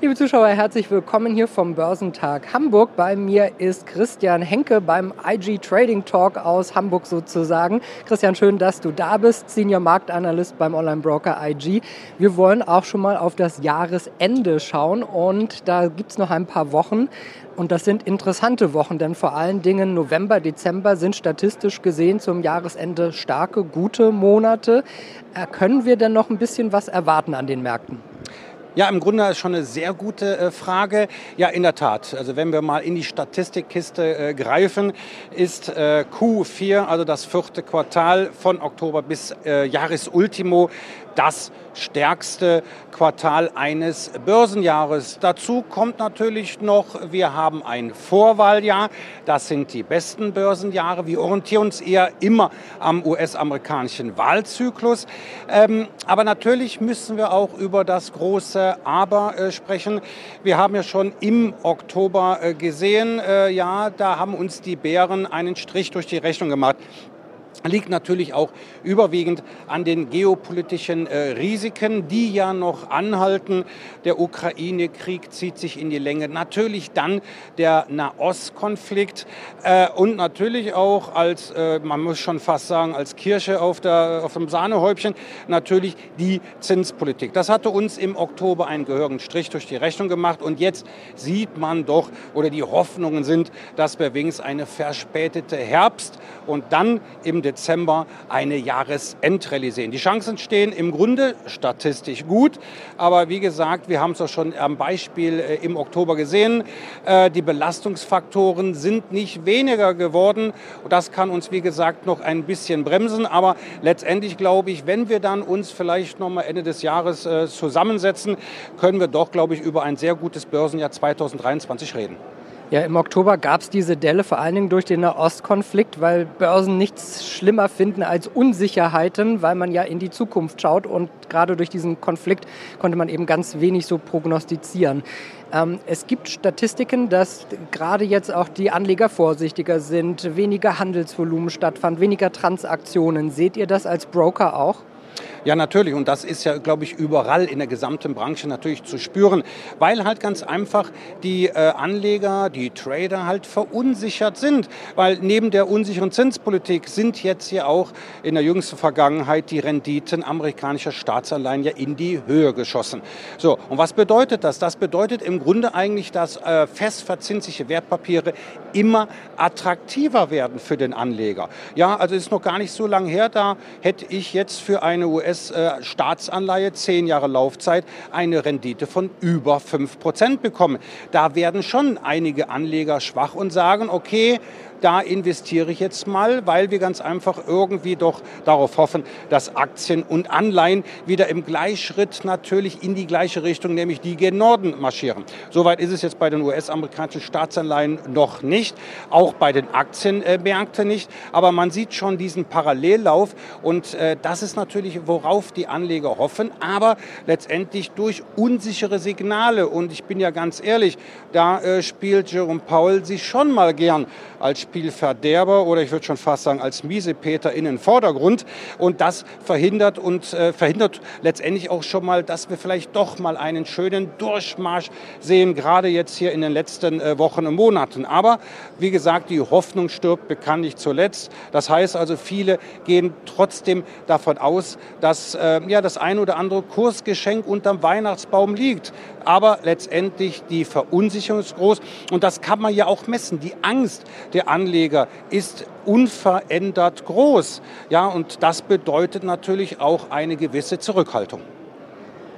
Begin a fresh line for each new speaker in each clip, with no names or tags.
Liebe Zuschauer, herzlich willkommen hier vom Börsentag Hamburg. Bei mir ist Christian Henke beim IG Trading Talk aus Hamburg sozusagen. Christian, schön, dass du da bist, Senior Marktanalyst beim Online-Broker IG. Wir wollen auch schon mal auf das Jahresende schauen und da gibt es noch ein paar Wochen. Und das sind interessante Wochen, denn vor allen Dingen November, Dezember sind statistisch gesehen zum Jahresende starke, gute Monate. Äh, können wir denn noch ein bisschen was erwarten an den Märkten?
Ja, im Grunde ist schon eine sehr gute äh, Frage. Ja, in der Tat. Also wenn wir mal in die Statistikkiste äh, greifen, ist äh, Q4, also das vierte Quartal von Oktober bis Jahresultimo, das stärkste Quartal eines Börsenjahres. Dazu kommt natürlich noch, wir haben ein Vorwahljahr. Das sind die besten Börsenjahre. Wir orientieren uns eher immer am US-amerikanischen Wahlzyklus. Ähm, aber natürlich müssen wir auch über das große Aber äh, sprechen. Wir haben ja schon im Oktober äh, gesehen, äh, ja, da haben uns die Bären einen Strich durch die Rechnung gemacht liegt natürlich auch überwiegend an den geopolitischen äh, Risiken, die ja noch anhalten. Der Ukraine-Krieg zieht sich in die Länge. Natürlich dann der Nahostkonflikt äh, und natürlich auch als, äh, man muss schon fast sagen, als Kirsche auf, der, auf dem Sahnehäubchen, natürlich die Zinspolitik. Das hatte uns im Oktober einen gehörigen Strich durch die Rechnung gemacht und jetzt sieht man doch, oder die Hoffnungen sind, dass wir wenigstens eine verspätete Herbst und dann im Dezember eine Jahresendrallye sehen. Die Chancen stehen im Grunde statistisch gut, aber wie gesagt, wir haben es auch schon am Beispiel äh, im Oktober gesehen, äh, die Belastungsfaktoren sind nicht weniger geworden. Das kann uns, wie gesagt, noch ein bisschen bremsen, aber letztendlich glaube ich, wenn wir dann uns vielleicht noch mal Ende des Jahres äh, zusammensetzen, können wir doch, glaube ich, über ein sehr gutes Börsenjahr 2023 reden.
Ja, im Oktober gab es diese Delle vor allen Dingen durch den Nahostkonflikt, weil Börsen nichts schlimmer finden als Unsicherheiten, weil man ja in die Zukunft schaut und gerade durch diesen Konflikt konnte man eben ganz wenig so prognostizieren. Ähm, es gibt Statistiken, dass gerade jetzt auch die Anleger vorsichtiger sind, weniger Handelsvolumen stattfand, weniger Transaktionen. Seht ihr das als Broker auch?
Ja, natürlich. Und das ist ja, glaube ich, überall in der gesamten Branche natürlich zu spüren, weil halt ganz einfach die äh, Anleger, die Trader halt verunsichert sind. Weil neben der unsicheren Zinspolitik sind jetzt hier auch in der jüngsten Vergangenheit die Renditen amerikanischer Staatsanleihen ja in die Höhe geschossen. So, und was bedeutet das? Das bedeutet im Grunde eigentlich, dass äh, festverzinsliche Wertpapiere immer attraktiver werden für den Anleger. Ja, also ist noch gar nicht so lange her, da hätte ich jetzt für eine US-Staatsanleihe, zehn Jahre Laufzeit, eine Rendite von über 5 Prozent bekommen. Da werden schon einige Anleger schwach und sagen, okay, da investiere ich jetzt mal, weil wir ganz einfach irgendwie doch darauf hoffen, dass Aktien und Anleihen wieder im Gleichschritt natürlich in die gleiche Richtung, nämlich die gen Norden marschieren. Soweit ist es jetzt bei den US-amerikanischen Staatsanleihen noch nicht, auch bei den Aktienmärkten nicht, aber man sieht schon diesen Parallellauf und äh, das ist natürlich, worauf die Anleger hoffen, aber letztendlich durch unsichere Signale. Und ich bin ja ganz ehrlich, da äh, spielt Jerome Powell sich schon mal gern als Spielverderber oder ich würde schon fast sagen als Miesepeter in den Vordergrund. Und das verhindert und äh, verhindert letztendlich auch schon mal, dass wir vielleicht doch mal einen schönen Durchmarsch sehen, gerade jetzt hier in den letzten äh, Wochen und Monaten. Aber wie gesagt, die Hoffnung stirbt bekanntlich zuletzt. Das heißt also, viele gehen trotzdem davon aus, dass äh, ja, das ein oder andere Kursgeschenk unterm Weihnachtsbaum liegt. Aber letztendlich die Verunsicherung ist groß und das kann man ja auch messen. Die Angst der Anleger ist unverändert groß. Ja, und das bedeutet natürlich auch eine gewisse Zurückhaltung.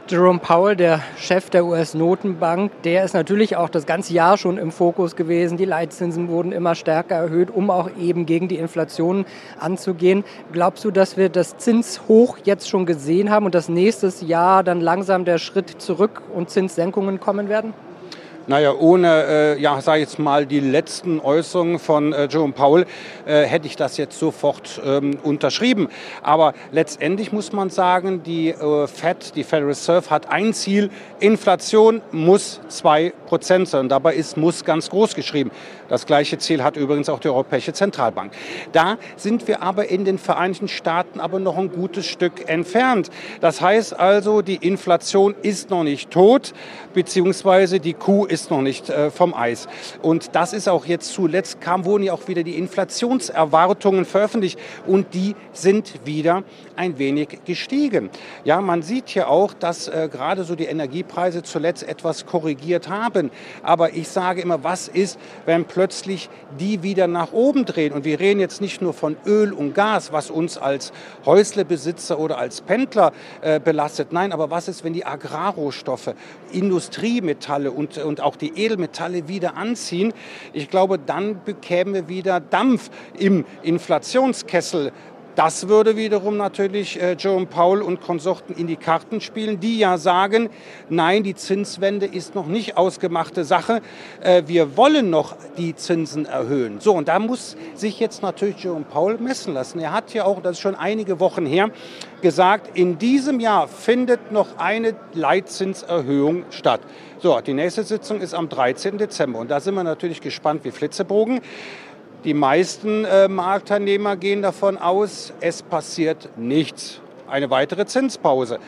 Jerome Powell, der Chef der US-Notenbank, der ist natürlich auch das ganze Jahr schon im Fokus gewesen. Die Leitzinsen wurden immer stärker erhöht, um auch eben gegen die Inflation anzugehen. Glaubst du, dass wir das Zinshoch jetzt schon gesehen haben und dass nächstes Jahr dann langsam der Schritt zurück und Zinssenkungen kommen werden?
Naja, ohne, äh, ja, sage ich jetzt mal, die letzten Äußerungen von äh, Jerome Powell äh, hätte ich das jetzt sofort ähm, unterschrieben. Aber letztendlich muss man sagen, die äh, Fed, die Federal Reserve, hat ein Ziel, Inflation muss 2 Prozent, sondern dabei ist muss ganz groß geschrieben. Das gleiche Ziel hat übrigens auch die Europäische Zentralbank. Da sind wir aber in den Vereinigten Staaten aber noch ein gutes Stück entfernt. Das heißt also, die Inflation ist noch nicht tot, beziehungsweise die Kuh ist noch nicht äh, vom Eis. Und das ist auch jetzt zuletzt kam, wurden ja auch wieder die Inflationserwartungen veröffentlicht und die sind wieder ein wenig gestiegen. Ja, man sieht hier auch, dass äh, gerade so die Energiepreise zuletzt etwas korrigiert haben. Aber ich sage immer, was ist, wenn plötzlich die wieder nach oben drehen? Und wir reden jetzt nicht nur von Öl und Gas, was uns als Häuslebesitzer oder als Pendler äh, belastet. Nein, aber was ist, wenn die Agrarrohstoffe, Industriemetalle und, und auch die Edelmetalle wieder anziehen? Ich glaube, dann bekämen wir wieder Dampf im Inflationskessel das würde wiederum natürlich äh, Jerome Powell und Konsorten in die Karten spielen, die ja sagen, nein, die Zinswende ist noch nicht ausgemachte Sache. Äh, wir wollen noch die Zinsen erhöhen. So, und da muss sich jetzt natürlich Jerome Powell messen lassen. Er hat ja auch, das ist schon einige Wochen her, gesagt, in diesem Jahr findet noch eine Leitzinserhöhung statt. So, die nächste Sitzung ist am 13. Dezember und da sind wir natürlich gespannt wie Flitzebogen. Die meisten äh, Marktteilnehmer gehen davon aus, es passiert nichts. Eine weitere Zinspause.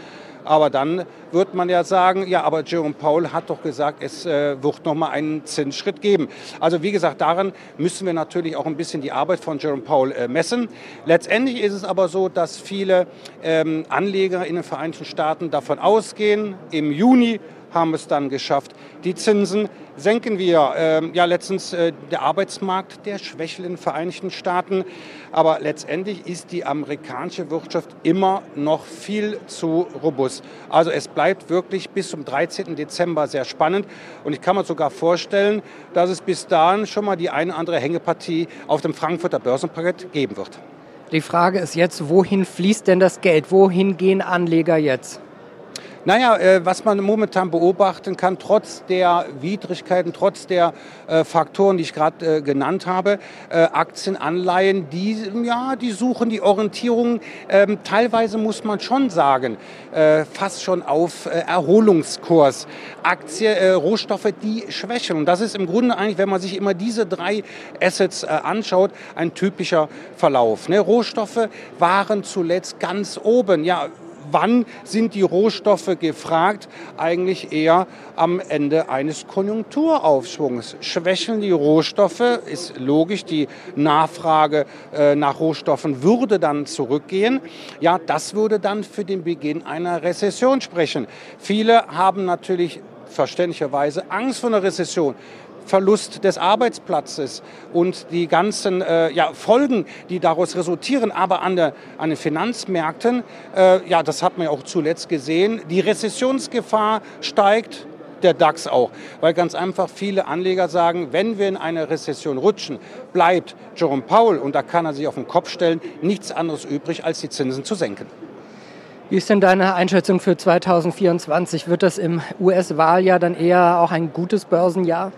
Aber dann wird man ja sagen, ja, aber Jerome Powell hat doch gesagt, es äh, wird noch mal einen Zinsschritt geben. Also wie gesagt, daran müssen wir natürlich auch ein bisschen die Arbeit von Jerome Powell äh, messen. Letztendlich ist es aber so, dass viele ähm, Anleger in den Vereinigten Staaten davon ausgehen, im Juni haben es dann geschafft. Die Zinsen senken wir. Ähm, ja, letztens äh, der Arbeitsmarkt, der schwächelt in den Vereinigten Staaten. Aber letztendlich ist die amerikanische Wirtschaft immer noch viel zu robust. Also es bleibt wirklich bis zum 13. Dezember sehr spannend. Und ich kann mir sogar vorstellen, dass es bis dahin schon mal die eine oder andere Hängepartie auf dem Frankfurter Börsenparkett geben wird.
Die Frage ist jetzt, wohin fließt denn das Geld? Wohin gehen Anleger jetzt?
Naja, äh, was man momentan beobachten kann, trotz der Widrigkeiten, trotz der äh, Faktoren, die ich gerade äh, genannt habe, äh, Aktien, Anleihen, die, ja, die suchen die Orientierung, ähm, teilweise muss man schon sagen, fast schon auf Erholungskurs. Aktien, Rohstoffe, die schwächen. Und das ist im Grunde eigentlich, wenn man sich immer diese drei Assets anschaut, ein typischer Verlauf. Ne? Rohstoffe waren zuletzt ganz oben. Ja, wann sind die Rohstoffe gefragt? Eigentlich eher am Ende eines Konjunkturaufschwungs. Schwächeln die Rohstoffe, ist logisch, die Nachfrage äh, nach Rohstoffen würde dann zurückgehen. Ja, das würde dann für den Beginn einer Rezession sprechen. Viele haben natürlich verständlicherweise Angst vor einer Rezession. Verlust des Arbeitsplatzes und die ganzen äh, ja, Folgen, die daraus resultieren, aber an, der, an den Finanzmärkten, äh, ja, das hat man ja auch zuletzt gesehen, die Rezessionsgefahr steigt, der DAX auch. Weil ganz einfach viele Anleger sagen, wenn wir in eine Rezession rutschen, bleibt Jerome Powell, und da kann er sich auf den Kopf stellen, nichts anderes übrig, als die Zinsen zu senken.
Wie ist denn deine Einschätzung für 2024? Wird das im US-Wahljahr dann eher auch ein gutes Börsenjahr?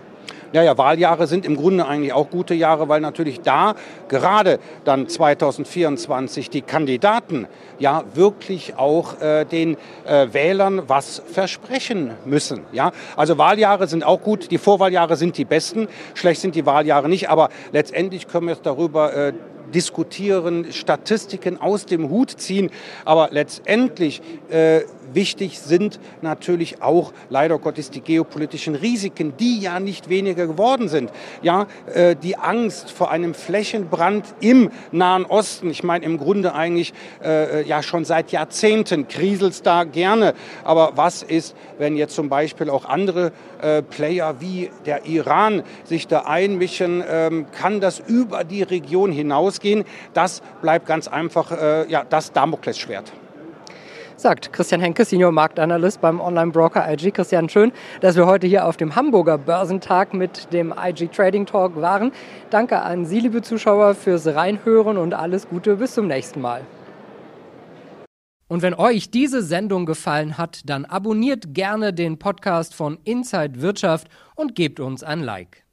Ja, ja, Wahljahre sind im Grunde eigentlich auch gute Jahre, weil natürlich da gerade dann 2024 die Kandidaten ja wirklich auch äh, den äh, Wählern was versprechen müssen. Ja, also Wahljahre sind auch gut, die Vorwahljahre sind die besten, schlecht sind die Wahljahre nicht, aber letztendlich können wir jetzt darüber äh, diskutieren, Statistiken aus dem Hut ziehen. Aber letztendlich äh, wichtig sind natürlich auch leider Gottes die geopolitischen Risiken, die ja nicht weniger geworden sind. Ja, äh, die Angst vor einem Flächenbrand im Nahen Osten. Ich meine im Grunde eigentlich äh, ja schon seit Jahrzehnten kriselt da gerne. Aber was ist, wenn jetzt zum Beispiel auch andere äh, Player wie der Iran sich da einmischen? Ähm, kann das über die Region hinausgehen? Das bleibt ganz einfach äh, ja das Damoklesschwert
sagt Christian Henke, Senior Marktanalyst beim Online-Broker IG. Christian, schön, dass wir heute hier auf dem Hamburger Börsentag mit dem IG Trading Talk waren. Danke an Sie, liebe Zuschauer, fürs Reinhören und alles Gute. Bis zum nächsten Mal. Und wenn euch diese Sendung gefallen hat, dann abonniert gerne den Podcast von Inside Wirtschaft und gebt uns ein Like.